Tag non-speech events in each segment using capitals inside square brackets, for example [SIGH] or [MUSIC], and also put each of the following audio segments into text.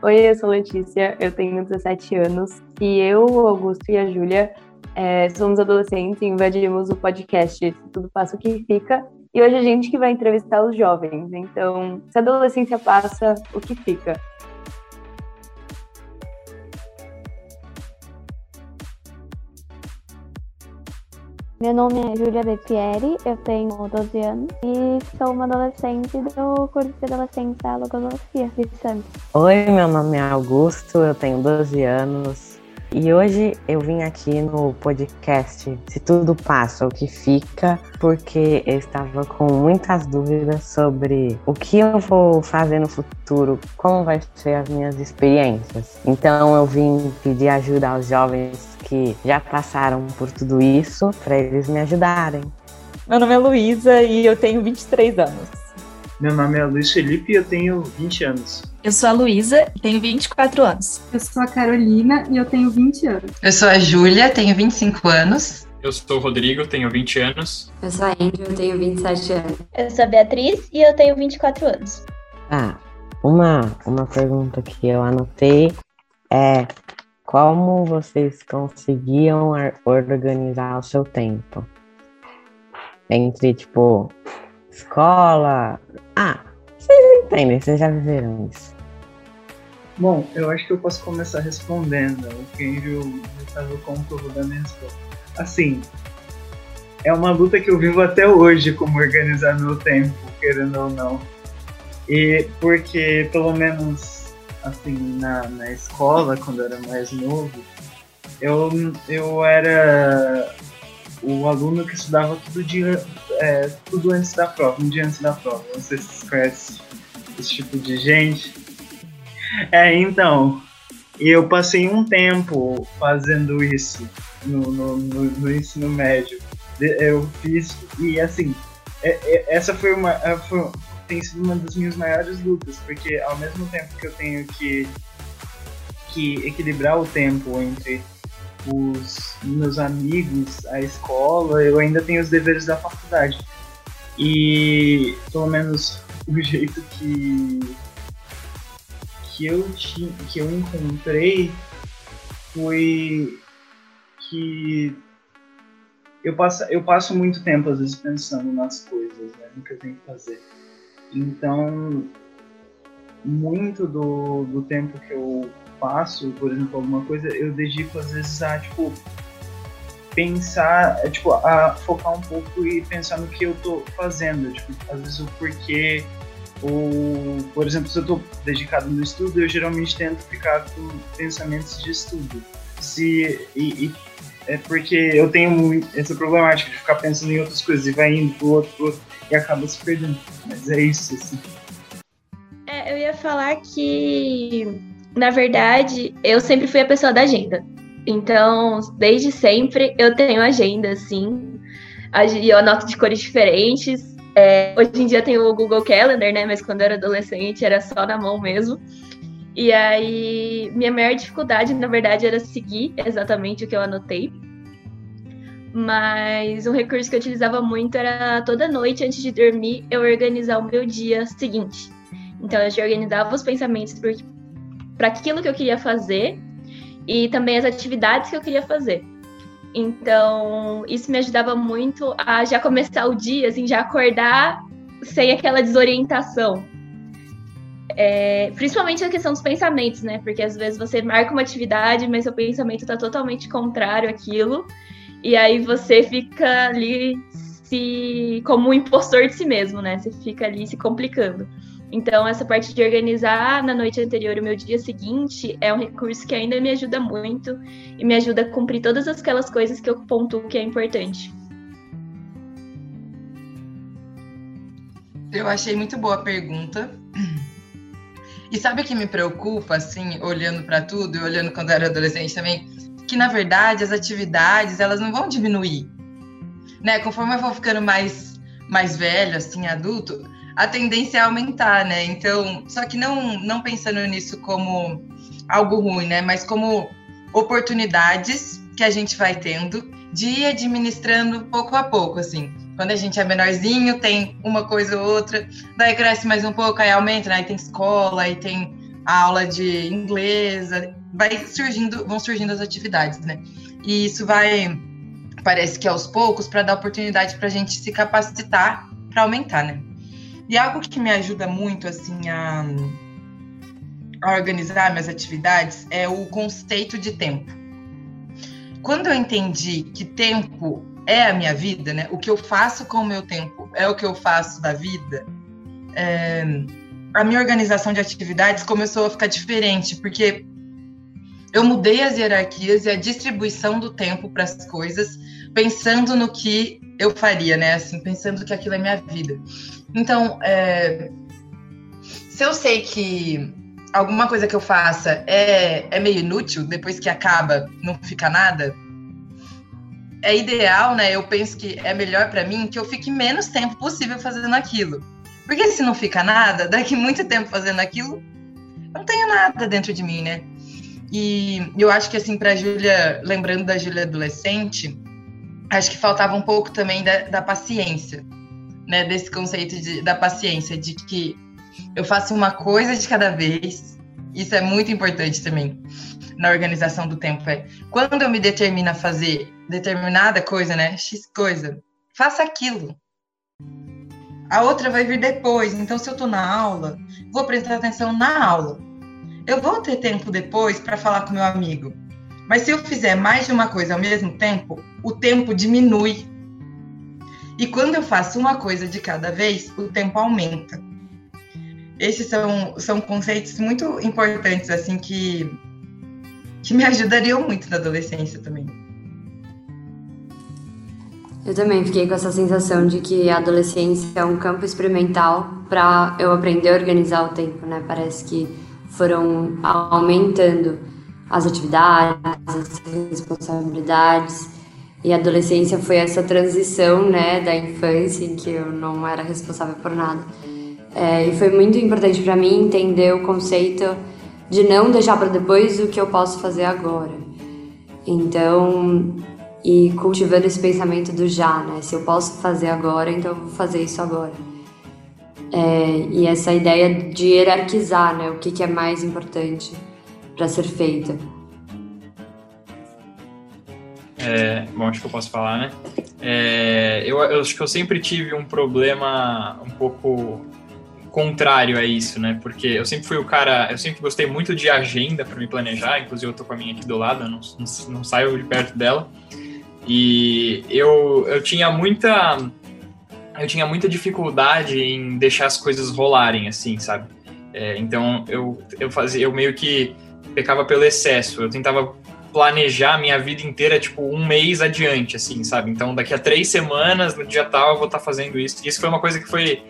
Oi, eu sou Letícia, eu tenho 17 anos e eu, o Augusto e a Júlia é, somos adolescentes e invadimos o podcast Tudo Passa o Que Fica. E hoje a gente que vai entrevistar os jovens. Então, se a adolescência passa, o que fica? Meu nome é Júlia Bettieri, eu tenho 12 anos e sou uma adolescente do curso de adolescência da Logosofia de Santos. Oi, meu nome é Augusto, eu tenho 12 anos, e hoje eu vim aqui no podcast Se Tudo Passa, o que fica, porque eu estava com muitas dúvidas sobre o que eu vou fazer no futuro, como vai ser as minhas experiências. Então eu vim pedir ajuda aos jovens que já passaram por tudo isso, para eles me ajudarem. Meu nome é Luísa e eu tenho 23 anos. Meu nome é Luiz Felipe e eu tenho 20 anos. Eu sou a Luísa e tenho 24 anos. Eu sou a Carolina e eu tenho 20 anos. Eu sou a Júlia, tenho 25 anos. Eu sou o Rodrigo, tenho 20 anos. Eu sou a Andrew, eu tenho 27 anos. Eu sou a Beatriz e eu tenho 24 anos. Ah, uma, uma pergunta que eu anotei é como vocês conseguiam organizar o seu tempo? Entre, tipo, escola. Ah, vocês entendem, vocês já viveram isso. Bom, eu acho que eu posso começar respondendo. O Kenjo estava com o da minha resposta. Assim, é uma luta que eu vivo até hoje, como organizar meu tempo, querendo ou não. E porque, pelo menos, assim, na, na escola, quando eu era mais novo, eu, eu era o aluno que estudava todo dia, é, tudo antes da prova, um dia antes da prova. Sei se vocês conhecem esse tipo de gente. É, então, eu passei um tempo fazendo isso no, no, no, no ensino médio. Eu fiz, e assim, é, é, essa foi uma. É, foi, tem sido uma das minhas maiores lutas, porque ao mesmo tempo que eu tenho que, que equilibrar o tempo entre os meus amigos, a escola, eu ainda tenho os deveres da faculdade. E pelo menos o [LAUGHS] jeito que que eu tinha, que eu encontrei foi que eu passo, eu passo muito tempo às vezes pensando nas coisas, né, no que eu tenho que fazer. Então, muito do, do tempo que eu faço, por exemplo, alguma coisa, eu dedico às vezes a, tipo, pensar, é, tipo, a focar um pouco e pensar no que eu tô fazendo, tipo, às vezes o porquê, ou, por exemplo, se eu tô dedicado no estudo, eu geralmente tento ficar com pensamentos de estudo. Se, e, e é porque eu tenho muito essa problemática de ficar pensando em outras coisas e vai indo pro outro, pro outro e acaba se perdendo. Mas é isso, assim. É, eu ia falar que na verdade, eu sempre fui a pessoa da agenda. Então, desde sempre eu tenho agenda, assim. Eu anoto de cores diferentes. É, hoje em dia tem o Google Calendar, né? Mas quando eu era adolescente era só na mão mesmo. E aí, minha maior dificuldade, na verdade, era seguir exatamente o que eu anotei. Mas um recurso que eu utilizava muito era toda noite, antes de dormir, eu organizar o meu dia seguinte. Então, eu já organizava os pensamentos para aquilo que eu queria fazer e também as atividades que eu queria fazer. Então, isso me ajudava muito a já começar o dia, assim, já acordar sem aquela desorientação. É, principalmente a questão dos pensamentos, né? Porque às vezes você marca uma atividade, mas seu pensamento está totalmente contrário àquilo, e aí você fica ali se como um impostor de si mesmo, né? Você fica ali se complicando. Então, essa parte de organizar na noite anterior o meu dia seguinte é um recurso que ainda me ajuda muito e me ajuda a cumprir todas aquelas coisas que eu pontuo que é importante. Eu achei muito boa a pergunta. E sabe o que me preocupa, assim, olhando para tudo e olhando quando eu era adolescente também? Que, na verdade, as atividades, elas não vão diminuir. Né? Conforme eu vou ficando mais, mais velho, assim, adulto, a tendência é aumentar, né? Então, só que não, não pensando nisso como algo ruim, né? Mas como oportunidades que a gente vai tendo de ir administrando pouco a pouco, assim. Quando a gente é menorzinho, tem uma coisa ou outra, daí cresce mais um pouco, aí aumenta, né? aí tem escola, aí tem aula de inglês, vai surgindo, vão surgindo as atividades, né? E isso vai, parece que aos poucos, para dar oportunidade para a gente se capacitar para aumentar, né? E algo que me ajuda muito, assim, a, a organizar minhas atividades é o conceito de tempo. Quando eu entendi que tempo é a minha vida, né? O que eu faço com o meu tempo é o que eu faço da vida. É, a minha organização de atividades começou a ficar diferente, porque eu mudei as hierarquias e a distribuição do tempo para as coisas, pensando no que eu faria, né? Assim, pensando que aquilo é minha vida. Então, é, se eu sei que alguma coisa que eu faça é, é meio inútil, depois que acaba, não fica nada, é ideal, né? Eu penso que é melhor para mim que eu fique menos tempo possível fazendo aquilo. Porque se não fica nada, [LAUGHS] daqui muito tempo fazendo aquilo, não tenho nada dentro de mim, né? E eu acho que, assim, para Júlia, lembrando da Júlia adolescente, acho que faltava um pouco também da, da paciência, né? Desse conceito de, da paciência, de que eu faço uma coisa de cada vez. Isso é muito importante também na organização do tempo. É quando eu me determino a fazer determinada coisa, né? X coisa, faça aquilo. A outra vai vir depois. Então, se eu estou na aula, vou prestar atenção na aula. Eu vou ter tempo depois para falar com meu amigo. Mas se eu fizer mais de uma coisa ao mesmo tempo, o tempo diminui. E quando eu faço uma coisa de cada vez, o tempo aumenta. Esses são, são conceitos muito importantes, assim, que, que me ajudariam muito na adolescência também. Eu também fiquei com essa sensação de que a adolescência é um campo experimental para eu aprender a organizar o tempo, né? Parece que foram aumentando as atividades, as responsabilidades. E a adolescência foi essa transição, né, da infância em que eu não era responsável por nada. É, e foi muito importante para mim entender o conceito de não deixar para depois o que eu posso fazer agora. Então, e cultivando esse pensamento do já, né? Se eu posso fazer agora, então eu vou fazer isso agora. É, e essa ideia de hierarquizar né, o que, que é mais importante para ser feito. É, bom, acho que eu posso falar, né? É, eu, eu, acho que eu sempre tive um problema um pouco contrário a isso, né? Porque eu sempre fui o cara, eu sempre gostei muito de agenda para me planejar, inclusive eu tô com a minha aqui do lado, eu não, não, não saio de perto dela. E eu, eu tinha muita eu tinha muita dificuldade em deixar as coisas rolarem, assim, sabe? É, então eu, eu fazia, eu meio que pecava pelo excesso. Eu tentava planejar a minha vida inteira, tipo, um mês adiante, assim, sabe? Então, daqui a três semanas, no dia tal, eu vou estar tá fazendo isso. Isso foi uma coisa que foi,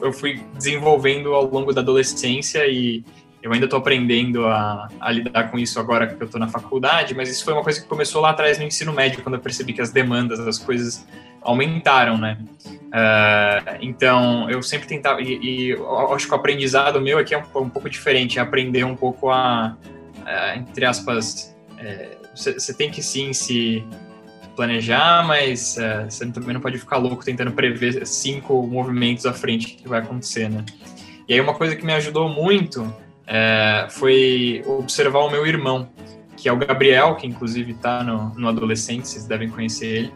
eu fui desenvolvendo ao longo da adolescência e eu ainda estou aprendendo a, a, lidar com isso agora que eu estou na faculdade, mas isso foi uma coisa que começou lá atrás no ensino médio, quando eu percebi que as demandas, as coisas aumentaram, né? Uh, então, eu sempre tentava, e, e acho que o aprendizado meu aqui é um, um pouco diferente, é aprender um pouco a, a entre aspas, você é, tem que sim se planejar, mas você também não pode ficar louco tentando prever cinco movimentos à frente que vai acontecer, né? E aí uma coisa que me ajudou muito é, foi observar o meu irmão, que é o Gabriel, que inclusive está no, no Adolescente, vocês devem conhecer ele.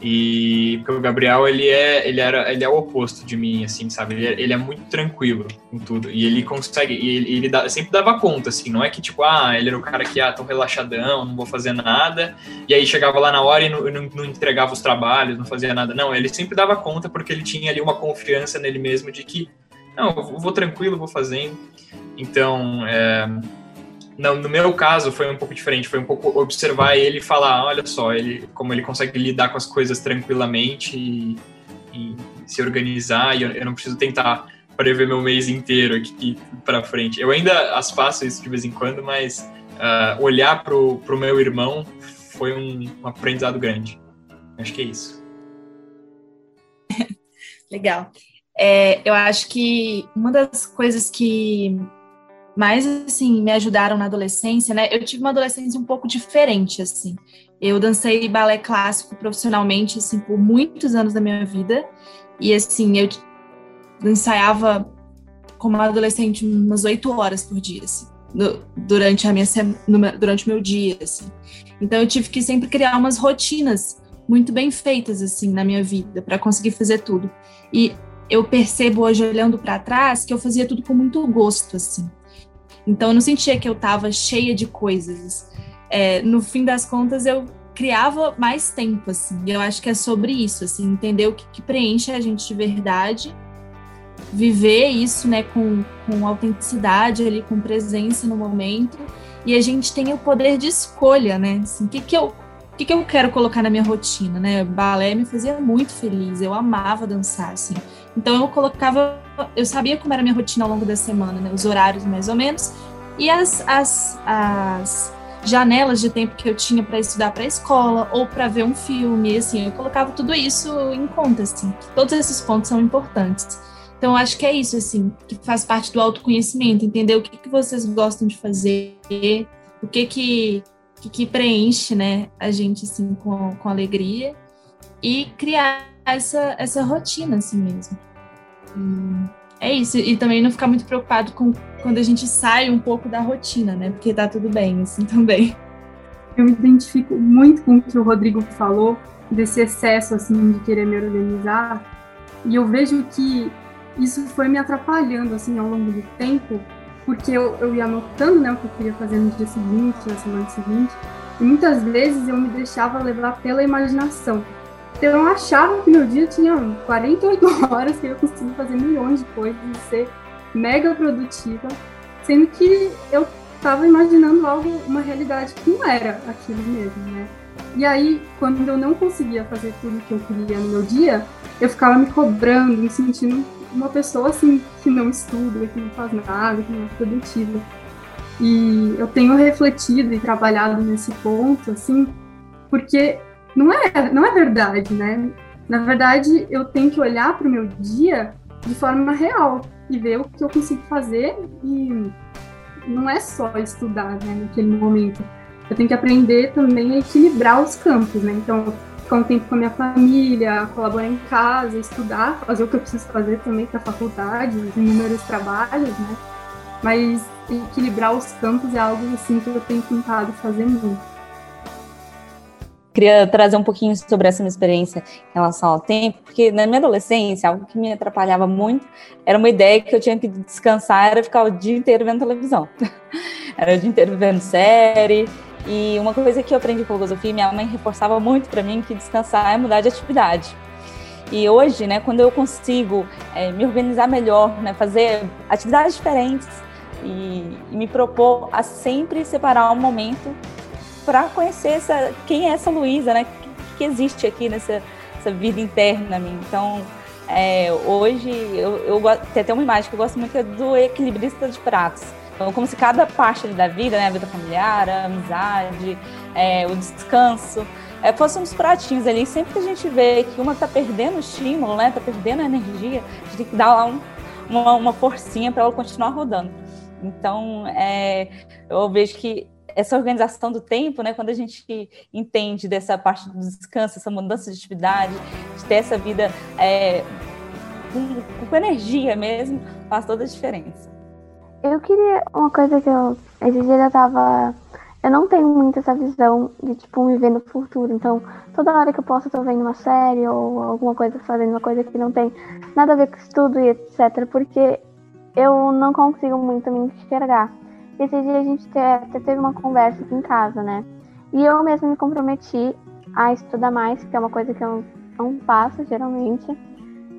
E porque o Gabriel, ele é, ele era, ele é o oposto de mim, assim, sabe? Ele é, ele é muito tranquilo com tudo. E ele consegue, e ele, ele dá, sempre dava conta, assim, não é que tipo, ah, ele era o cara que, ah, tão relaxadão, não vou fazer nada. E aí chegava lá na hora e não, não, não entregava os trabalhos, não fazia nada. Não, ele sempre dava conta porque ele tinha ali uma confiança nele mesmo de que, não, eu vou tranquilo, vou fazendo. Então, é, não, no meu caso foi um pouco diferente, foi um pouco observar ele e falar, olha só, ele como ele consegue lidar com as coisas tranquilamente e, e se organizar e eu, eu, não preciso tentar prever meu mês inteiro aqui para frente. Eu ainda as faço isso de vez em quando, mas uh, olhar pro, pro meu irmão foi um, um aprendizado grande. Acho que é isso. [LAUGHS] Legal. É, eu acho que uma das coisas que mas assim me ajudaram na adolescência, né? Eu tive uma adolescência um pouco diferente, assim. Eu dancei balé clássico profissionalmente, assim, por muitos anos da minha vida. E assim, eu ensaiava como adolescente umas oito horas por dia, assim, no, durante a minha durante o meu dia, assim. Então eu tive que sempre criar umas rotinas muito bem feitas assim na minha vida para conseguir fazer tudo. E eu percebo hoje olhando para trás que eu fazia tudo com muito gosto assim. Então eu não sentia que eu estava cheia de coisas. É, no fim das contas eu criava mais tempo assim. Eu acho que é sobre isso, assim, entender o que, que preenche a gente de verdade viver isso, né, com, com autenticidade ali, com presença no momento, e a gente tem o poder de escolha, né, assim, o que que eu, o que que eu quero colocar na minha rotina, né, balé me fazia muito feliz, eu amava dançar, assim, então eu colocava, eu sabia como era a minha rotina ao longo da semana, né, os horários mais ou menos, e as, as, as janelas de tempo que eu tinha para estudar para a escola ou para ver um filme, assim, eu colocava tudo isso em conta, assim, todos esses pontos são importantes. Então, acho que é isso, assim, que faz parte do autoconhecimento, entender o que, que vocês gostam de fazer, o que que, que, que preenche, né, a gente, assim, com, com alegria e criar essa, essa rotina, assim mesmo. E é isso, e também não ficar muito preocupado com quando a gente sai um pouco da rotina, né, porque tá tudo bem, assim, também. Eu me identifico muito com o que o Rodrigo falou, desse excesso, assim, de querer me organizar, e eu vejo que isso foi me atrapalhando assim ao longo do tempo, porque eu, eu ia anotando né, o que eu queria fazer no dia seguinte, na semana seguinte, e muitas vezes eu me deixava levar pela imaginação. Então eu achava que meu dia tinha 48 [LAUGHS] horas que eu conseguia fazer milhões de coisas e ser mega produtiva, sendo que eu estava imaginando algo, uma realidade que não era aquilo mesmo, né? E aí, quando eu não conseguia fazer tudo que eu queria no meu dia, eu ficava me cobrando, me sentindo uma pessoa assim que não estuda, que não faz nada, que não é produtiva. E eu tenho refletido e trabalhado nesse ponto, assim, porque não é, não é verdade, né? Na verdade, eu tenho que olhar para o meu dia de forma real e ver o que eu consigo fazer e não é só estudar, né, naquele momento. Eu tenho que aprender também a equilibrar os campos, né? Então, ficar um tempo com a minha família, colaborar em casa, estudar, fazer o que eu preciso fazer também para a faculdade, os inúmeros trabalhos, né? Mas equilibrar os campos é algo assim que eu tenho tentado fazer muito. Queria trazer um pouquinho sobre essa minha experiência em relação ao tempo, porque na minha adolescência, algo que me atrapalhava muito era uma ideia que eu tinha que descansar, era ficar o dia inteiro vendo televisão. [LAUGHS] era o dia inteiro vendo série, e uma coisa que eu aprendi com filosofia, minha mãe reforçava muito para mim que descansar é mudar de atividade. E hoje, né, quando eu consigo é, me organizar melhor, né, fazer atividades diferentes e, e me propor a sempre separar um momento para conhecer essa, quem é essa Luísa, né, que, que, existe aqui nessa vida interna minha. Então, é, hoje eu, eu tem até uma imagem que eu gosto muito é do equilibrista de pratos então, como se cada parte da vida, né, a vida familiar, a amizade, é, o descanso, é, fossem uns pratinhos ali. Sempre que a gente vê que uma está perdendo o estímulo, né, está perdendo a energia, a gente tem que dar lá um, uma, uma forcinha para ela continuar rodando. Então, é, eu vejo que essa organização do tempo, né, quando a gente entende dessa parte do descanso, essa mudança de atividade, de ter essa vida é, com, com energia mesmo, faz toda a diferença. Eu queria uma coisa que eu. Esse dia eu tava. Eu não tenho muito essa visão de, tipo, me ver no futuro. Então, toda hora que eu posso, eu tô vendo uma série ou alguma coisa, fazendo uma coisa que não tem nada a ver com estudo e etc. Porque eu não consigo muito me enxergar. Esse dia a gente até teve uma conversa aqui em casa, né? E eu mesma me comprometi a estudar mais, que é uma coisa que eu não faço geralmente.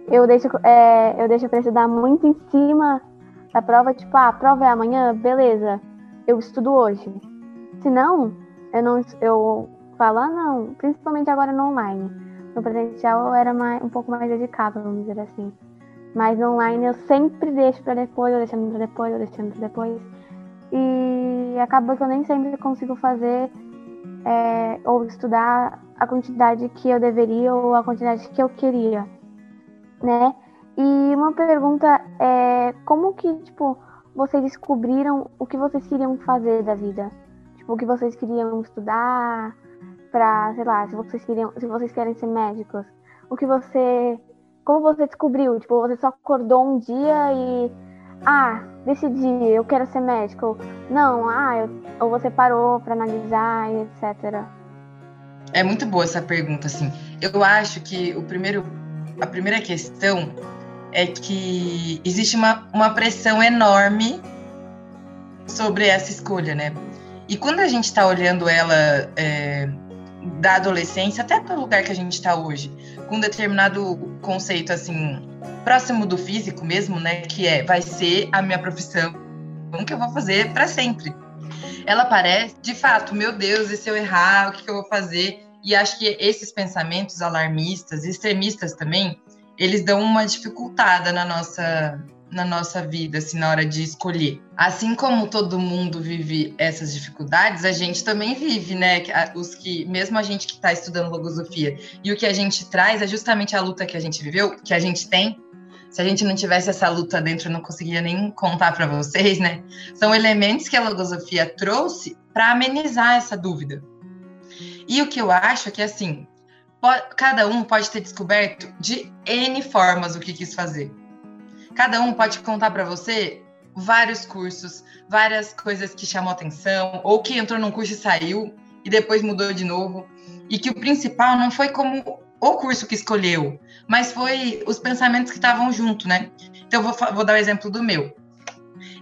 Eu deixo, é, eu deixo pra estudar muito em cima da prova, tipo, ah, a prova é amanhã, beleza, eu estudo hoje. Se não, eu não eu falo, ah, não, principalmente agora no online. No presencial eu era mais, um pouco mais dedicada, vamos dizer assim. Mas no online eu sempre deixo para depois, eu deixando para depois, eu deixando para depois. E acaba que eu nem sempre consigo fazer é, ou estudar a quantidade que eu deveria ou a quantidade que eu queria, né? E uma pergunta é como que, tipo, vocês descobriram o que vocês queriam fazer da vida? Tipo, o que vocês queriam estudar para, sei lá, se vocês queriam, se vocês querem ser médicos. O que você como você descobriu? Tipo, você só acordou um dia e ah, decidi, eu quero ser médico. Ou, não, ah, eu, ou você parou para analisar e etc. É muito boa essa pergunta, assim. Eu acho que o primeiro, a primeira questão é que existe uma, uma pressão enorme sobre essa escolha, né? E quando a gente está olhando ela é, da adolescência até para o lugar que a gente está hoje, com um determinado conceito assim próximo do físico mesmo, né? Que é vai ser a minha profissão, que eu vou fazer para sempre. Ela parece, de fato, meu Deus, e se eu errar, o que, que eu vou fazer? E acho que esses pensamentos alarmistas, extremistas também, eles dão uma dificultada na nossa na nossa vida, assim, na hora de escolher. Assim como todo mundo vive essas dificuldades, a gente também vive, né? Os que, mesmo a gente que está estudando logosofia, e o que a gente traz é justamente a luta que a gente viveu, que a gente tem. Se a gente não tivesse essa luta dentro, eu não conseguiria nem contar para vocês, né? São elementos que a logosofia trouxe para amenizar essa dúvida. E o que eu acho é que, assim, cada um pode ter descoberto de N formas o que quis fazer. Cada um pode contar para você vários cursos, várias coisas que chamou atenção, ou que entrou num curso e saiu, e depois mudou de novo. E que o principal não foi como o curso que escolheu, mas foi os pensamentos que estavam junto, né? Então, vou, vou dar o um exemplo do meu.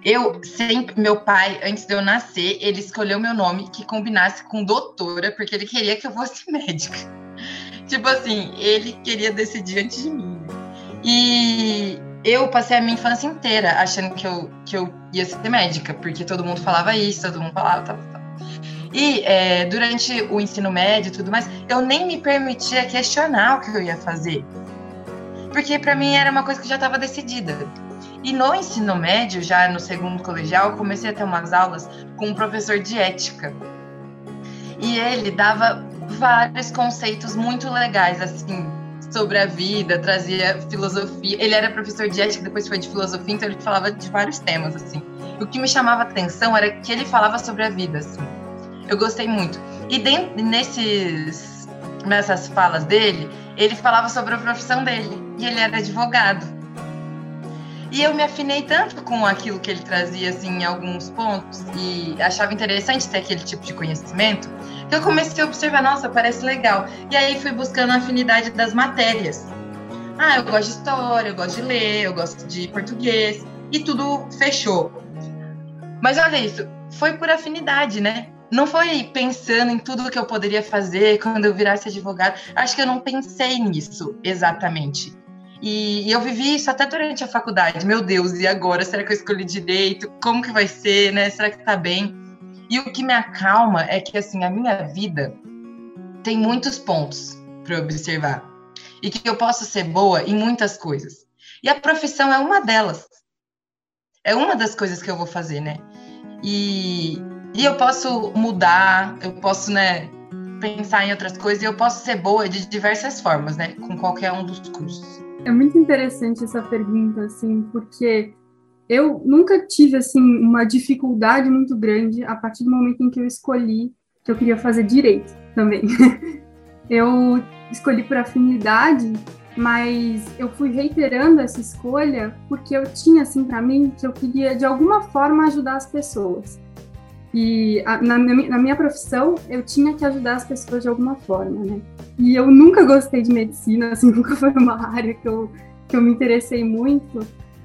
Eu sempre, meu pai, antes de eu nascer, ele escolheu meu nome que combinasse com doutora, porque ele queria que eu fosse [LAUGHS] médica. tipo assim, ele queria decidir antes de mim. E eu passei a minha infância inteira achando que eu, que eu ia ser médica, porque todo mundo falava isso, todo mundo falava tal, tal. E é, durante o ensino médio e tudo mais, eu nem me permitia questionar o que eu ia fazer. Porque para mim era uma coisa que já estava decidida. E no ensino médio, já no segundo colegial, eu comecei a ter umas aulas com um professor de ética. E ele dava vários conceitos muito legais, assim, sobre a vida, trazia filosofia. Ele era professor de ética, depois foi de filosofia, então ele falava de vários temas, assim. O que me chamava atenção era que ele falava sobre a vida, assim. Eu gostei muito. E dentro, nesses, nessas falas dele, ele falava sobre a profissão dele. E ele era advogado. E eu me afinei tanto com aquilo que ele trazia, assim, em alguns pontos, e achava interessante ter aquele tipo de conhecimento, que eu comecei a observar, nossa, parece legal. E aí fui buscando a afinidade das matérias. Ah, eu gosto de história, eu gosto de ler, eu gosto de português, e tudo fechou. Mas olha isso, foi por afinidade, né? Não foi pensando em tudo que eu poderia fazer quando eu virasse advogado. Acho que eu não pensei nisso exatamente. E, e, eu vivi isso até durante a faculdade. Meu Deus, e agora? Será que eu escolhi direito? Como que vai ser, né? Será que tá bem? E o que me acalma é que, assim, a minha vida tem muitos pontos para observar. E que eu posso ser boa em muitas coisas. E a profissão é uma delas. É uma das coisas que eu vou fazer, né? E, e eu posso mudar, eu posso, né, pensar em outras coisas e eu posso ser boa de diversas formas, né, com qualquer um dos cursos. É muito interessante essa pergunta, assim, porque eu nunca tive, assim, uma dificuldade muito grande a partir do momento em que eu escolhi que eu queria fazer direito também. [LAUGHS] eu escolhi por afinidade, mas eu fui reiterando essa escolha porque eu tinha, assim, para mim, que eu queria, de alguma forma, ajudar as pessoas. E a, na, na, minha profissão, eu tinha que ajudar as pessoas de alguma forma, né? E eu nunca gostei de medicina, [LAUGHS] assim, nunca foi uma área que eu, que eu me interessei muito.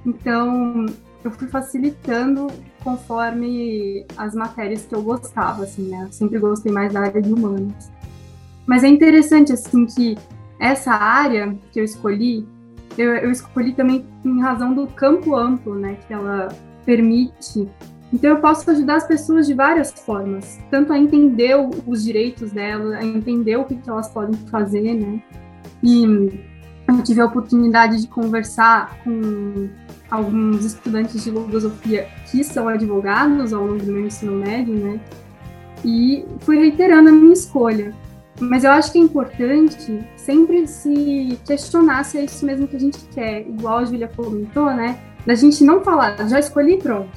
Então, eu fui facilitando conforme as matérias que eu gostava, assim, né? Eu sempre gostei mais da área de humanas. Mas é interessante, assim, que essa área que eu escolhi, eu, eu escolhi também em razão do campo amplo, né? Que ela permite então, eu posso ajudar as pessoas de várias formas, tanto a entender os direitos delas, a entender o que, que elas podem fazer, né? E eu tive a oportunidade de conversar com alguns estudantes de filosofia que são advogados ao longo do meu ensino médio, né? E fui reiterando a minha escolha. Mas eu acho que é importante sempre se questionar se é isso mesmo que a gente quer. Igual a Julia comentou, né? Da gente não falar, já escolhi pronto,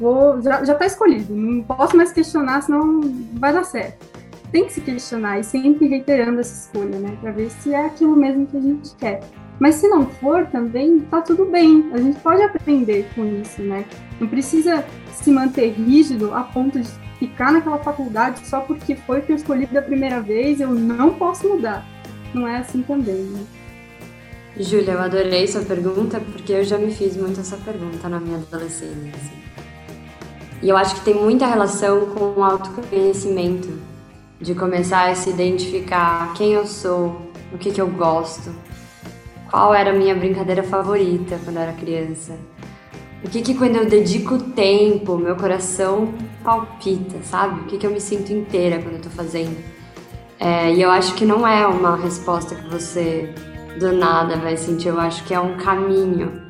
vou, já, já tá escolhido, não posso mais questionar, senão vai dar certo. Tem que se questionar e sempre reiterando essa escolha, né, para ver se é aquilo mesmo que a gente quer. Mas se não for também, tá tudo bem. A gente pode aprender com isso, né? Não precisa se manter rígido a ponto de ficar naquela faculdade só porque foi que eu escolhi da primeira vez, eu não posso mudar. Não é assim também, né? Júlia, eu adorei sua pergunta porque eu já me fiz muito essa pergunta na minha adolescência. Assim. E eu acho que tem muita relação com o autoconhecimento, de começar a se identificar quem eu sou, o que, que eu gosto, qual era a minha brincadeira favorita quando eu era criança, o que que quando eu dedico tempo, meu coração palpita, sabe? O que que eu me sinto inteira quando eu tô fazendo. É, e eu acho que não é uma resposta que você do nada vai sentir, eu acho que é um caminho,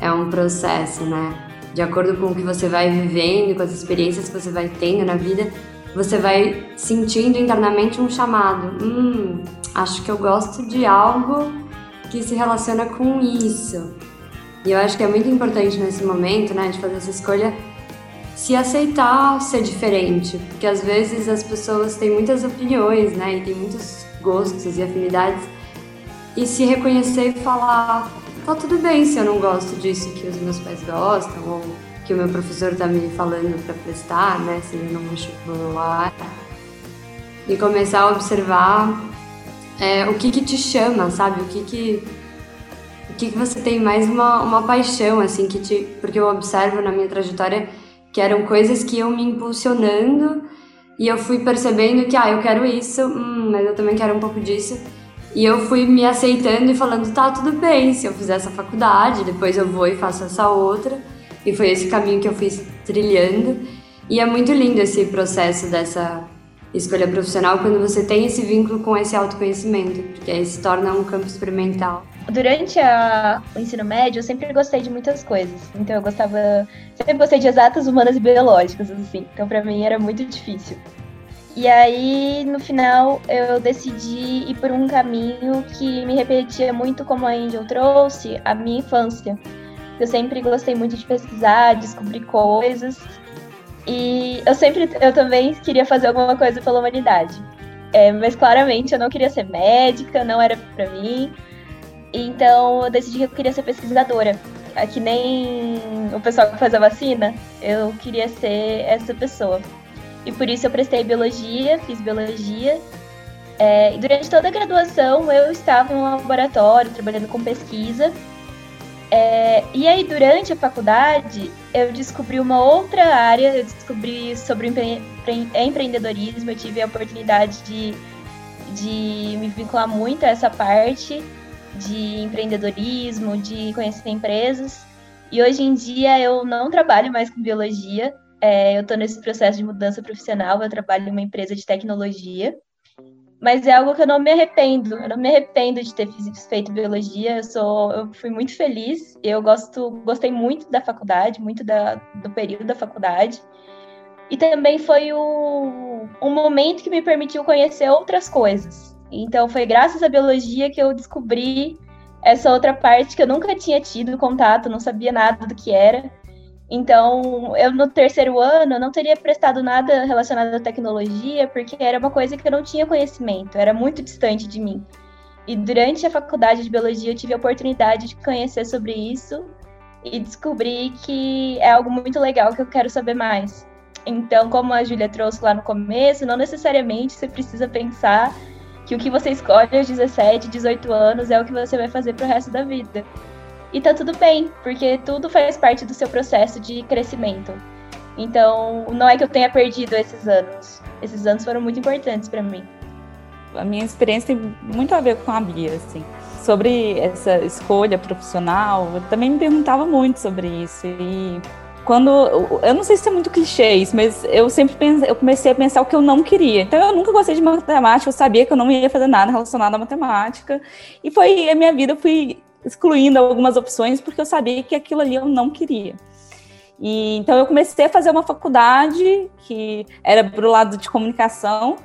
é um processo, né? De acordo com o que você vai vivendo, com as experiências que você vai tendo na vida, você vai sentindo internamente um chamado. Hum, acho que eu gosto de algo que se relaciona com isso. E eu acho que é muito importante nesse momento, né, de fazer essa escolha, se aceitar ser diferente, porque às vezes as pessoas têm muitas opiniões, né, e têm muitos gostos e afinidades, e se reconhecer e falar, tá tudo bem se eu não gosto disso que os meus pais gostam, ou que o meu professor tá me falando para prestar, né, se ele não vestibular. E começar a observar é, o que que te chama, sabe? O que que o que que você tem mais uma, uma paixão, assim, que te... Porque eu observo na minha trajetória que eram coisas que iam me impulsionando e eu fui percebendo que, ah, eu quero isso, hum, mas eu também quero um pouco disso. E eu fui me aceitando e falando, tá, tudo bem, se eu fizer essa faculdade, depois eu vou e faço essa outra. E foi esse caminho que eu fui trilhando. E é muito lindo esse processo dessa escolha profissional quando você tem esse vínculo com esse autoconhecimento, porque aí se torna um campo experimental. Durante a, o ensino médio, eu sempre gostei de muitas coisas. Então, eu gostava. Sempre gostei de exatas, humanas e biológicas, assim. Então, para mim, era muito difícil. E aí, no final, eu decidi ir por um caminho que me repetia muito, como a Angel trouxe, a minha infância. Eu sempre gostei muito de pesquisar, descobrir coisas. E eu sempre, eu também queria fazer alguma coisa pela humanidade. É, mas claramente eu não queria ser médica, não era para mim. Então eu decidi que eu queria ser pesquisadora. É que nem o pessoal que faz a vacina, eu queria ser essa pessoa. E por isso eu prestei biologia, fiz biologia. É, e durante toda a graduação eu estava em um laboratório trabalhando com pesquisa. É, e aí, durante a faculdade, eu descobri uma outra área, eu descobri sobre empre empreendedorismo, eu tive a oportunidade de, de me vincular muito a essa parte de empreendedorismo, de conhecer empresas. E hoje em dia eu não trabalho mais com biologia, é, eu estou nesse processo de mudança profissional, eu trabalho em uma empresa de tecnologia. Mas é algo que eu não me arrependo. Eu não me arrependo de ter feito biologia. Eu sou, eu fui muito feliz. Eu gosto, gostei muito da faculdade, muito da, do período da faculdade. E também foi o, um momento que me permitiu conhecer outras coisas. Então foi graças à biologia que eu descobri essa outra parte que eu nunca tinha tido contato, não sabia nada do que era. Então, eu no terceiro ano não teria prestado nada relacionado à tecnologia, porque era uma coisa que eu não tinha conhecimento, era muito distante de mim. E durante a faculdade de biologia eu tive a oportunidade de conhecer sobre isso e descobri que é algo muito legal que eu quero saber mais. Então, como a Júlia trouxe lá no começo, não necessariamente você precisa pensar que o que você escolhe aos 17, 18 anos é o que você vai fazer pro resto da vida. E tá tudo bem, porque tudo faz parte do seu processo de crescimento. Então, não é que eu tenha perdido esses anos. Esses anos foram muito importantes para mim. A minha experiência tem muito a ver com a Bia, assim. Sobre essa escolha profissional, eu também me perguntava muito sobre isso. E quando eu não sei se é muito clichê isso, mas eu sempre pensei, eu comecei a pensar o que eu não queria. Então eu nunca gostei de matemática, eu sabia que eu não ia fazer nada relacionado à matemática. E foi a minha vida, eu fui excluindo algumas opções porque eu sabia que aquilo ali eu não queria. E então eu comecei a fazer uma faculdade que era para o lado de comunicação,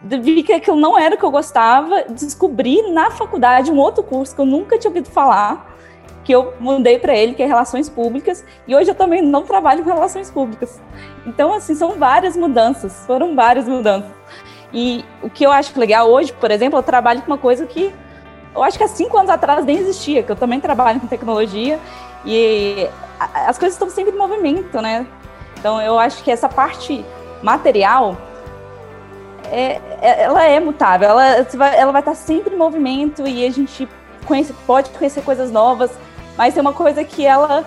vi que aquilo não era o que eu gostava, descobri na faculdade um outro curso que eu nunca tinha ouvido falar, que eu mudei para ele, que é Relações Públicas, e hoje eu também não trabalho com Relações Públicas. Então, assim, são várias mudanças, foram várias mudanças. E o que eu acho legal hoje, por exemplo, eu trabalho com uma coisa que eu acho que há cinco anos atrás nem existia, que eu também trabalho com tecnologia e as coisas estão sempre em movimento, né? Então eu acho que essa parte material é, é, ela é mutável, ela vai, ela vai estar sempre em movimento e a gente conhece, pode conhecer coisas novas, mas tem uma coisa que ela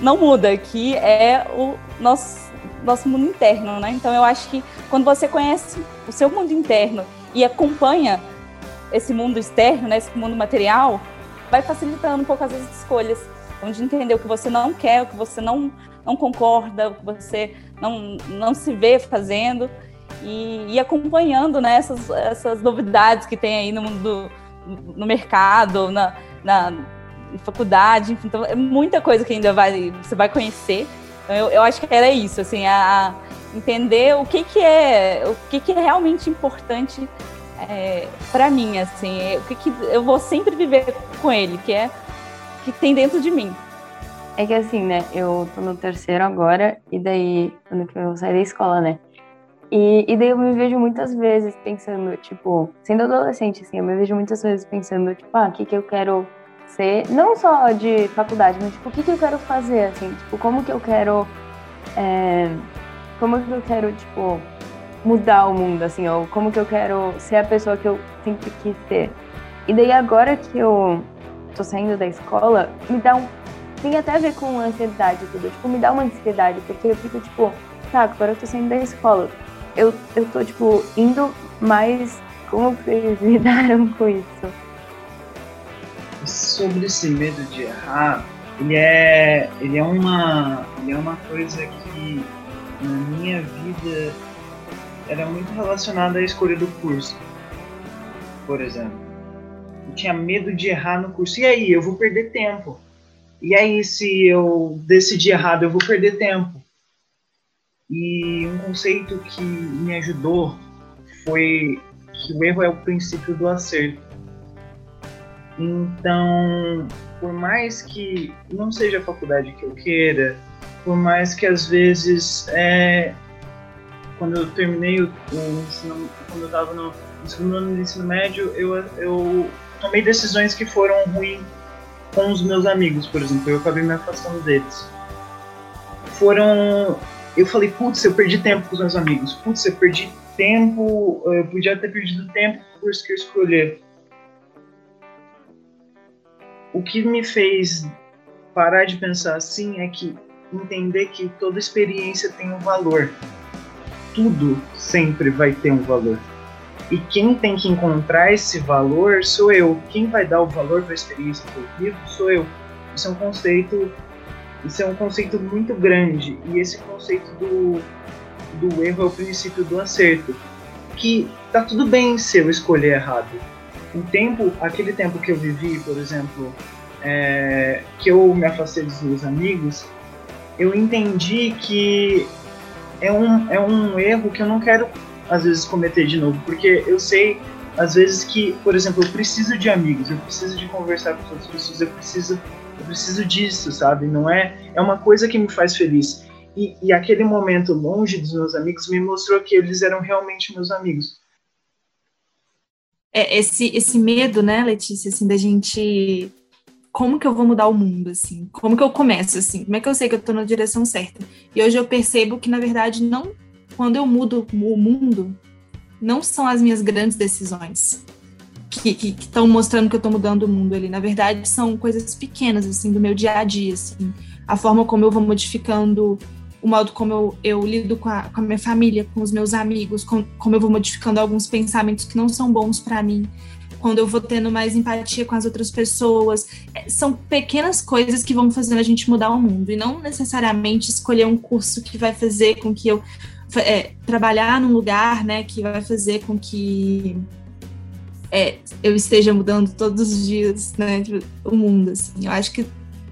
não muda, que é o nosso, nosso mundo interno, né? Então eu acho que quando você conhece o seu mundo interno e acompanha esse mundo externo, né, esse mundo material, vai facilitando um pouco as escolhas, onde entender o que você não quer, o que você não, não concorda, o que você não, não se vê fazendo e, e acompanhando né, essas, essas novidades que tem aí no mundo no mercado, na, na faculdade, enfim, então é muita coisa que ainda vai, você vai conhecer. Então, eu, eu acho que era isso, assim, a, a entender o que, que é o que, que é realmente importante é, para mim, assim, é, o que, que eu vou sempre viver com ele, que é que tem dentro de mim. É que assim, né, eu tô no terceiro agora, e daí, quando eu vou sair da escola, né, e, e daí eu me vejo muitas vezes pensando, tipo, sendo adolescente, assim, eu me vejo muitas vezes pensando, tipo, ah, o que que eu quero ser, não só de faculdade, mas, tipo, o que que eu quero fazer, assim, tipo, como que eu quero, é, como que eu quero, tipo, mudar o mundo, assim, ou como que eu quero ser a pessoa que eu sempre quis ser. E daí agora que eu tô saindo da escola, me dá um... Tem até a ver com ansiedade tudo, tipo, me dá uma ansiedade, porque eu fico, tipo, tá, agora eu tô saindo da escola, eu, eu tô, tipo, indo mais. Como vocês [LAUGHS] lidaram com isso? Sobre esse medo de errar, ele é, ele é, uma, ele é uma coisa que na minha vida era muito relacionada à escolha do curso, por exemplo. Eu tinha medo de errar no curso. E aí, eu vou perder tempo. E aí, se eu decidir errado, eu vou perder tempo. E um conceito que me ajudou foi que o erro é o princípio do acerto. Então, por mais que não seja a faculdade que eu queira, por mais que às vezes, é, quando eu terminei o, ensino, quando eu estava no, no, segundo ano do ensino médio, eu, eu tomei decisões que foram ruins com os meus amigos, por exemplo, eu acabei me afastando deles. Foram eu falei, putz, eu perdi tempo com os meus amigos. Putz, eu perdi tempo, eu podia ter perdido tempo por isso que eu escolher. O que me fez parar de pensar assim é que entender que toda experiência tem um valor. Tudo sempre vai ter um valor. E quem tem que encontrar esse valor sou eu. Quem vai dar o valor para a experiência que eu vivo sou eu. Isso é um conceito isso é um conceito muito grande e esse conceito do, do erro é o princípio do acerto, que tá tudo bem se eu escolher errado. O tempo, aquele tempo que eu vivi, por exemplo, é, que eu me afastei dos meus amigos, eu entendi que é um, é um erro que eu não quero às vezes cometer de novo, porque eu sei às vezes que, por exemplo, eu preciso de amigos, eu preciso de conversar com outras pessoas, eu preciso eu preciso disso, sabe? Não é é uma coisa que me faz feliz. E, e aquele momento longe dos meus amigos me mostrou que eles eram realmente meus amigos. É, esse esse medo, né, Letícia, assim, da gente como que eu vou mudar o mundo, assim? Como que eu começo, assim? Como é que eu sei que eu tô na direção certa? E hoje eu percebo que, na verdade, não... Quando eu mudo o mundo, não são as minhas grandes decisões que estão mostrando que eu estou mudando o mundo ali. Na verdade, são coisas pequenas, assim, do meu dia a dia, assim. A forma como eu vou modificando o modo como eu, eu lido com a, com a minha família, com os meus amigos, com, como eu vou modificando alguns pensamentos que não são bons para mim, quando eu vou tendo mais empatia com as outras pessoas. É, são pequenas coisas que vão fazendo a gente mudar o mundo, e não necessariamente escolher um curso que vai fazer com que eu. É, trabalhar num lugar, né, que vai fazer com que é, eu esteja mudando todos os dias, né, o mundo, assim. Eu acho que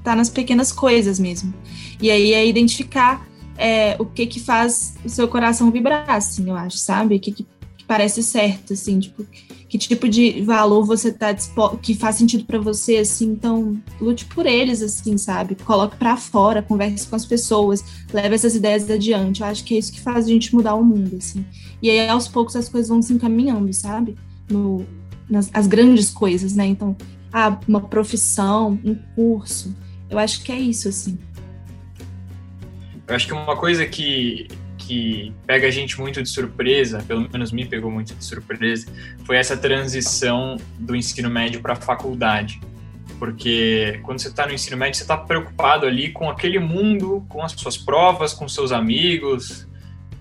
tá nas pequenas coisas mesmo. E aí é identificar é, o que que faz o seu coração vibrar, assim, eu acho, sabe? O que, que parece certo, assim, tipo, que tipo de valor você tá disposto, que faz sentido para você, assim, então lute por eles, assim, sabe? Coloque para fora, converse com as pessoas, leve essas ideias adiante. Eu acho que é isso que faz a gente mudar o mundo, assim. E aí, aos poucos, as coisas vão se encaminhando, sabe? No, nas as grandes coisas, né? Então, ah, uma profissão, um curso. Eu acho que é isso, assim. Eu acho que uma coisa que, que pega a gente muito de surpresa, pelo menos me pegou muito de surpresa, foi essa transição do ensino médio para a faculdade. Porque quando você está no ensino médio, você está preocupado ali com aquele mundo, com as suas provas, com seus amigos,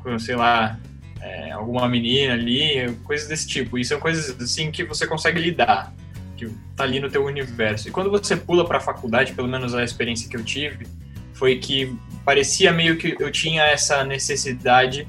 com, sei lá, é, alguma menina ali, coisas desse tipo. E são coisas assim que você consegue lidar que tá ali no teu universo. E quando você pula para a faculdade, pelo menos a experiência que eu tive, foi que parecia meio que eu tinha essa necessidade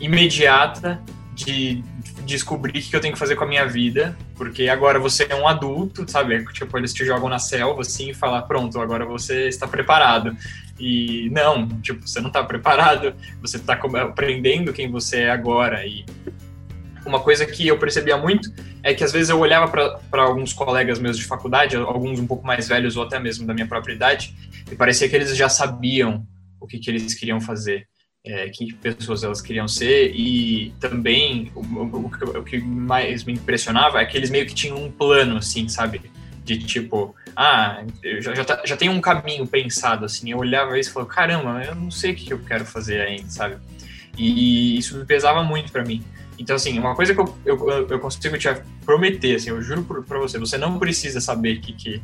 imediata de descobrir o que eu tenho que fazer com a minha vida, porque agora você é um adulto, sabe? Tipo, eles te jogam na selva assim e falam, pronto, agora você está preparado. E não, tipo, você não está preparado, você está aprendendo quem você é agora e uma coisa que eu percebia muito é que às vezes eu olhava para alguns colegas meus de faculdade, alguns um pouco mais velhos ou até mesmo da minha própria idade, e parecia que eles já sabiam o que, que eles queriam fazer, é, que pessoas elas queriam ser, e também o, o, o, que mais me impressionava é que eles meio que tinham um plano, assim, sabe? De tipo, ah, já, já, tá, já tem um caminho pensado, assim. Eu olhava isso e falava, caramba, eu não sei o que eu quero fazer ainda, sabe? E isso me pesava muito para mim. Então, assim, uma coisa que eu, eu, eu consigo te prometer, assim, eu juro para você, você não precisa saber que, que,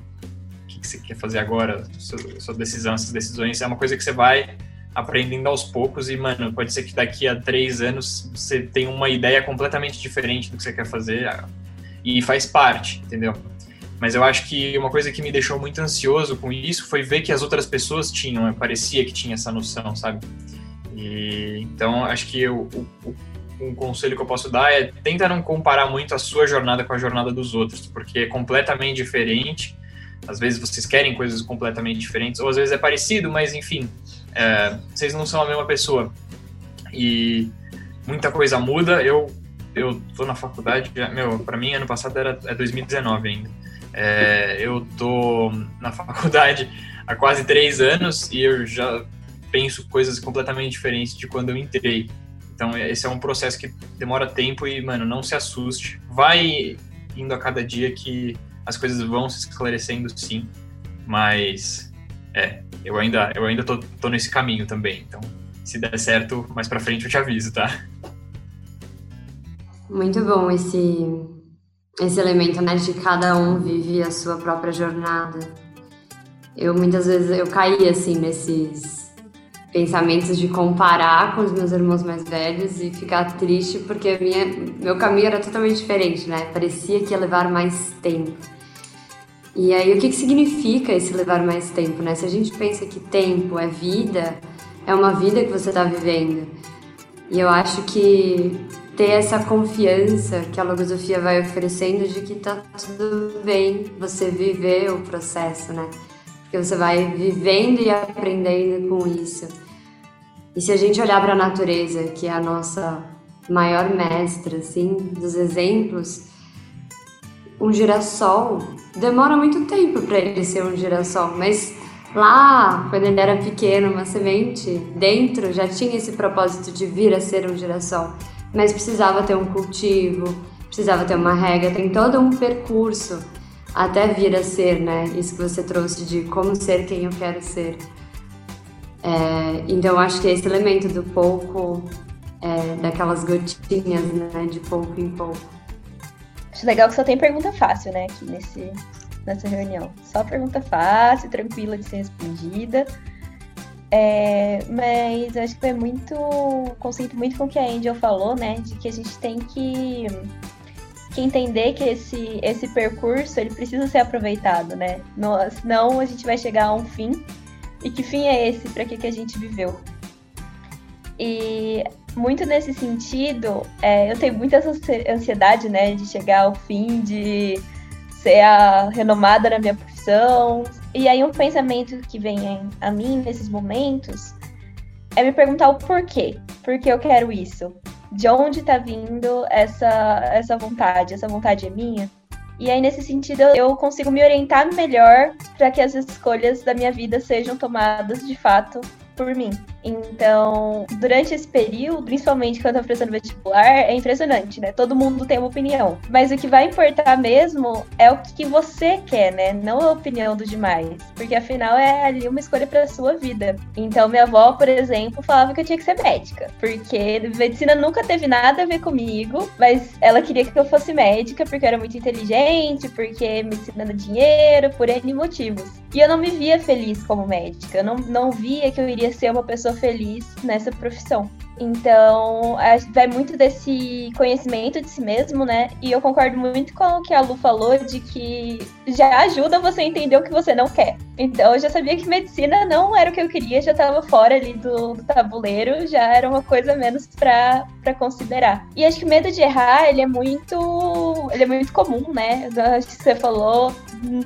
que, você quer fazer agora, sua, sua decisão, essas decisões, é uma coisa que você vai aprendendo aos poucos e, mano, pode ser que daqui a três anos você tenha uma ideia completamente diferente do que você quer fazer e faz parte, entendeu? Mas eu acho que uma coisa que me deixou muito ansioso com isso foi ver que as outras pessoas tinham, parecia que tinha essa noção, sabe? E, então, acho que eu, o, um conselho que eu posso dar é tenta não comparar muito a sua jornada com a jornada dos outros, porque é completamente diferente. Às vezes vocês querem coisas completamente diferentes, ou às vezes é parecido, mas enfim, é, vocês não são a mesma pessoa. E muita coisa muda. Eu eu tô na faculdade, meu, para mim ano passado era é 2019 ainda. É, eu tô na faculdade há quase três anos e eu já penso coisas completamente diferentes de quando eu entrei. Então, esse é um processo que demora tempo e, mano, não se assuste. Vai indo a cada dia que as coisas vão se esclarecendo, sim. Mas, é, eu ainda, eu ainda tô, tô nesse caminho também. Então, se der certo, mais pra frente eu te aviso, tá? Muito bom esse, esse elemento, né, de cada um vive a sua própria jornada. Eu, muitas vezes, eu caí, assim, nesses pensamentos de comparar com os meus irmãos mais velhos e ficar triste porque minha, meu caminho era totalmente diferente, né? Parecia que ia levar mais tempo. E aí, o que, que significa esse levar mais tempo, né? Se a gente pensa que tempo é vida, é uma vida que você está vivendo. E eu acho que ter essa confiança que a logosofia vai oferecendo de que tá tudo bem você viver o processo, né? Porque você vai vivendo e aprendendo com isso. E se a gente olhar para a natureza, que é a nossa maior mestra, assim, dos exemplos, um girassol demora muito tempo para ele ser um girassol, mas lá, quando ele era pequeno, uma semente, dentro já tinha esse propósito de vir a ser um girassol, mas precisava ter um cultivo, precisava ter uma regra, tem todo um percurso até vir a ser, né? Isso que você trouxe de como ser quem eu quero ser. É, então, acho que esse elemento do pouco, é, daquelas gotinhas, né, de pouco em pouco. Acho legal que só tem pergunta fácil, né, aqui nesse, nessa reunião. Só pergunta fácil, tranquila de ser respondida. É, mas eu acho que foi muito. Conceito muito com o que a Angel falou, né? De que a gente tem que, que entender que esse, esse percurso ele precisa ser aproveitado, né? Senão a gente vai chegar a um fim e que fim é esse? Para que, que a gente viveu? E muito nesse sentido, é, eu tenho muita ansiedade, né, de chegar ao fim, de ser a renomada na minha profissão. E aí um pensamento que vem a mim nesses momentos é me perguntar o porquê. Por que eu quero isso? De onde está vindo essa, essa vontade? Essa vontade é minha? E aí, nesse sentido, eu consigo me orientar melhor para que as escolhas da minha vida sejam tomadas de fato por mim. Então, durante esse período, principalmente quando eu tô prestando vestibular, é impressionante, né? Todo mundo tem uma opinião. Mas o que vai importar mesmo é o que você quer, né? Não a opinião dos demais. Porque afinal é ali uma escolha pra sua vida. Então, minha avó, por exemplo, falava que eu tinha que ser médica. Porque medicina nunca teve nada a ver comigo, mas ela queria que eu fosse médica porque eu era muito inteligente, porque medicina dá dinheiro, por N motivos. E eu não me via feliz como médica. Eu não, não via que eu iria ser uma pessoa feliz nessa profissão. Então, vai muito desse conhecimento de si mesmo, né? E eu concordo muito com o que a Lu falou de que já ajuda você a entender o que você não quer. Então, eu já sabia que medicina não era o que eu queria, já estava fora ali do, do, tabuleiro, já era uma coisa menos para considerar. E acho que o medo de errar, ele é muito, ele é muito comum, né? Acho que você falou,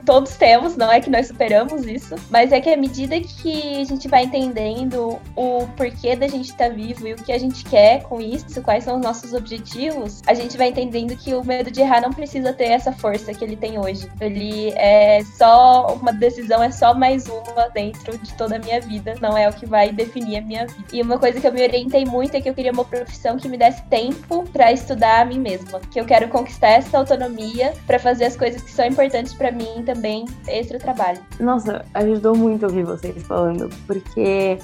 todos temos, não é que nós superamos isso, mas é que à medida que a gente vai entendendo o porquê da gente estar tá vivo e o que a gente quer com isso, quais são os nossos objetivos, a gente vai entendendo que o medo de errar não precisa ter essa força que ele tem hoje. Ele é só uma decisão, é só mais uma dentro de toda a minha vida, não é o que vai definir a minha vida. E uma coisa que eu me orientei muito é que eu queria uma profissão que me desse tempo para estudar a mim mesma, que eu quero conquistar essa autonomia para fazer as coisas que são importantes para mim também extra trabalho. Nossa, ajudou muito ouvir vocês falando, porque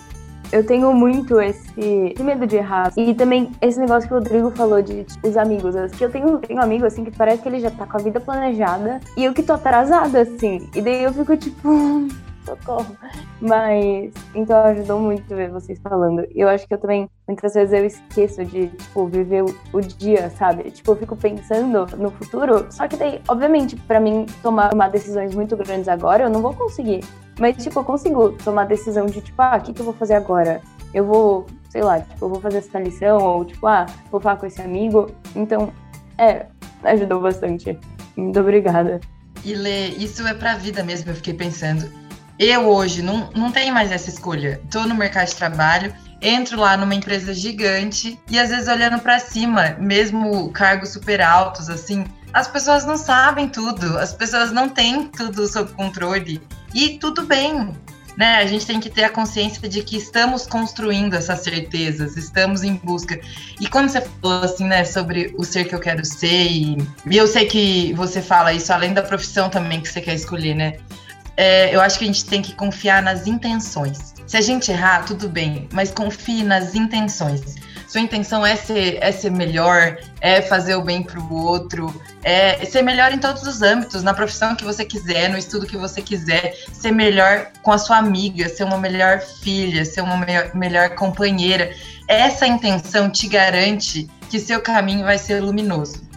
eu tenho muito esse, medo de errar. E também esse negócio que o Rodrigo falou de tipo, os amigos. Que eu tenho, tenho amigo, assim, que parece que ele já tá com a vida planejada e eu que tô atrasada, assim. E daí eu fico tipo. Socorro. Mas, então ajudou muito ver vocês falando. Eu acho que eu também, muitas vezes eu esqueço de, tipo, viver o, dia, sabe? Tipo, eu fico pensando no futuro, só que daí, obviamente, para mim tomar, tomar decisões muito grandes agora, eu não vou conseguir. Mas, tipo, eu consigo tomar decisão de, tipo, ah, o que, que eu vou fazer agora? Eu vou, sei lá, tipo, eu vou fazer essa lição, ou, tipo, ah, vou falar com esse amigo. Então, é, ajudou bastante. Muito obrigada. E Lê, isso é pra vida mesmo, eu fiquei pensando eu hoje não, não tenho mais essa escolha. Estou no mercado de trabalho, entro lá numa empresa gigante e às vezes olhando para cima, mesmo cargos super altos, assim, as pessoas não sabem tudo, as pessoas não têm tudo sob controle. E tudo bem, né? A gente tem que ter a consciência de que estamos construindo essas certezas, estamos em busca. E quando você falou assim, né, sobre o ser que eu quero ser, e, e eu sei que você fala isso além da profissão também que você quer escolher, né? É, eu acho que a gente tem que confiar nas intenções. Se a gente errar, tudo bem, mas confie nas intenções. Sua intenção é ser, é ser melhor, é fazer o bem para o outro, é ser melhor em todos os âmbitos, na profissão que você quiser, no estudo que você quiser, ser melhor com a sua amiga, ser uma melhor filha, ser uma melhor, melhor companheira. Essa intenção te garante que seu caminho vai ser luminoso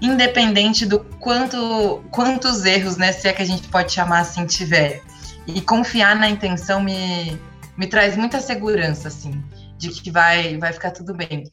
independente do quanto quantos erros, né, se é que a gente pode chamar assim, tiver. E confiar na intenção me, me traz muita segurança, assim, de que vai, vai ficar tudo bem.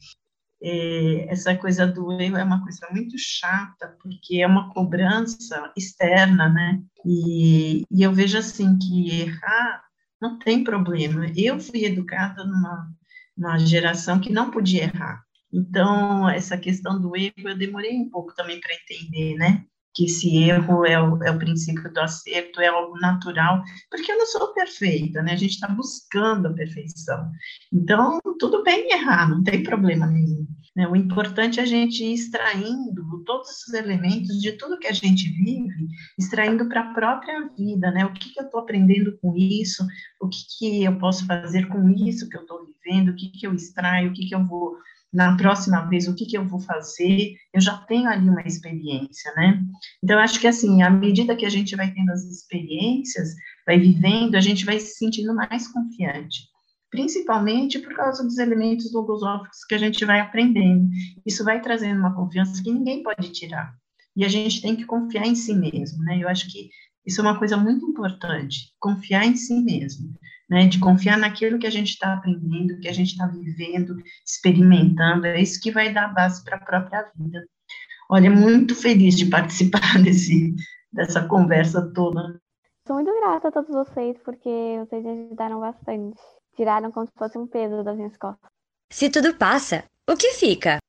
É, essa coisa do erro é uma coisa muito chata, porque é uma cobrança externa, né? E, e eu vejo assim que errar não tem problema. Eu fui educada numa, numa geração que não podia errar. Então, essa questão do erro, eu demorei um pouco também para entender, né? Que esse erro é o, é o princípio do acerto, é algo natural, porque eu não sou perfeita, né? A gente está buscando a perfeição. Então, tudo bem errar, não tem problema nenhum. Né? O importante é a gente ir extraindo todos os elementos de tudo que a gente vive, extraindo para a própria vida, né? O que, que eu estou aprendendo com isso, o que, que eu posso fazer com isso que eu estou vivendo, o que, que eu extraio, o que, que eu vou na próxima vez o que, que eu vou fazer, eu já tenho ali uma experiência, né? Então, acho que assim, à medida que a gente vai tendo as experiências, vai vivendo, a gente vai se sentindo mais confiante, principalmente por causa dos elementos logosóficos que a gente vai aprendendo. Isso vai trazendo uma confiança que ninguém pode tirar. E a gente tem que confiar em si mesmo, né? Eu acho que isso é uma coisa muito importante, confiar em si mesmo né, de confiar naquilo que a gente está aprendendo, que a gente está vivendo, experimentando, é isso que vai dar base para a própria vida. Olha, muito feliz de participar [LAUGHS] desse, dessa conversa toda. Sou muito grata a todos vocês, porque vocês me ajudaram bastante. Tiraram como se fosse um peso das minhas costas. Se tudo passa, o que fica?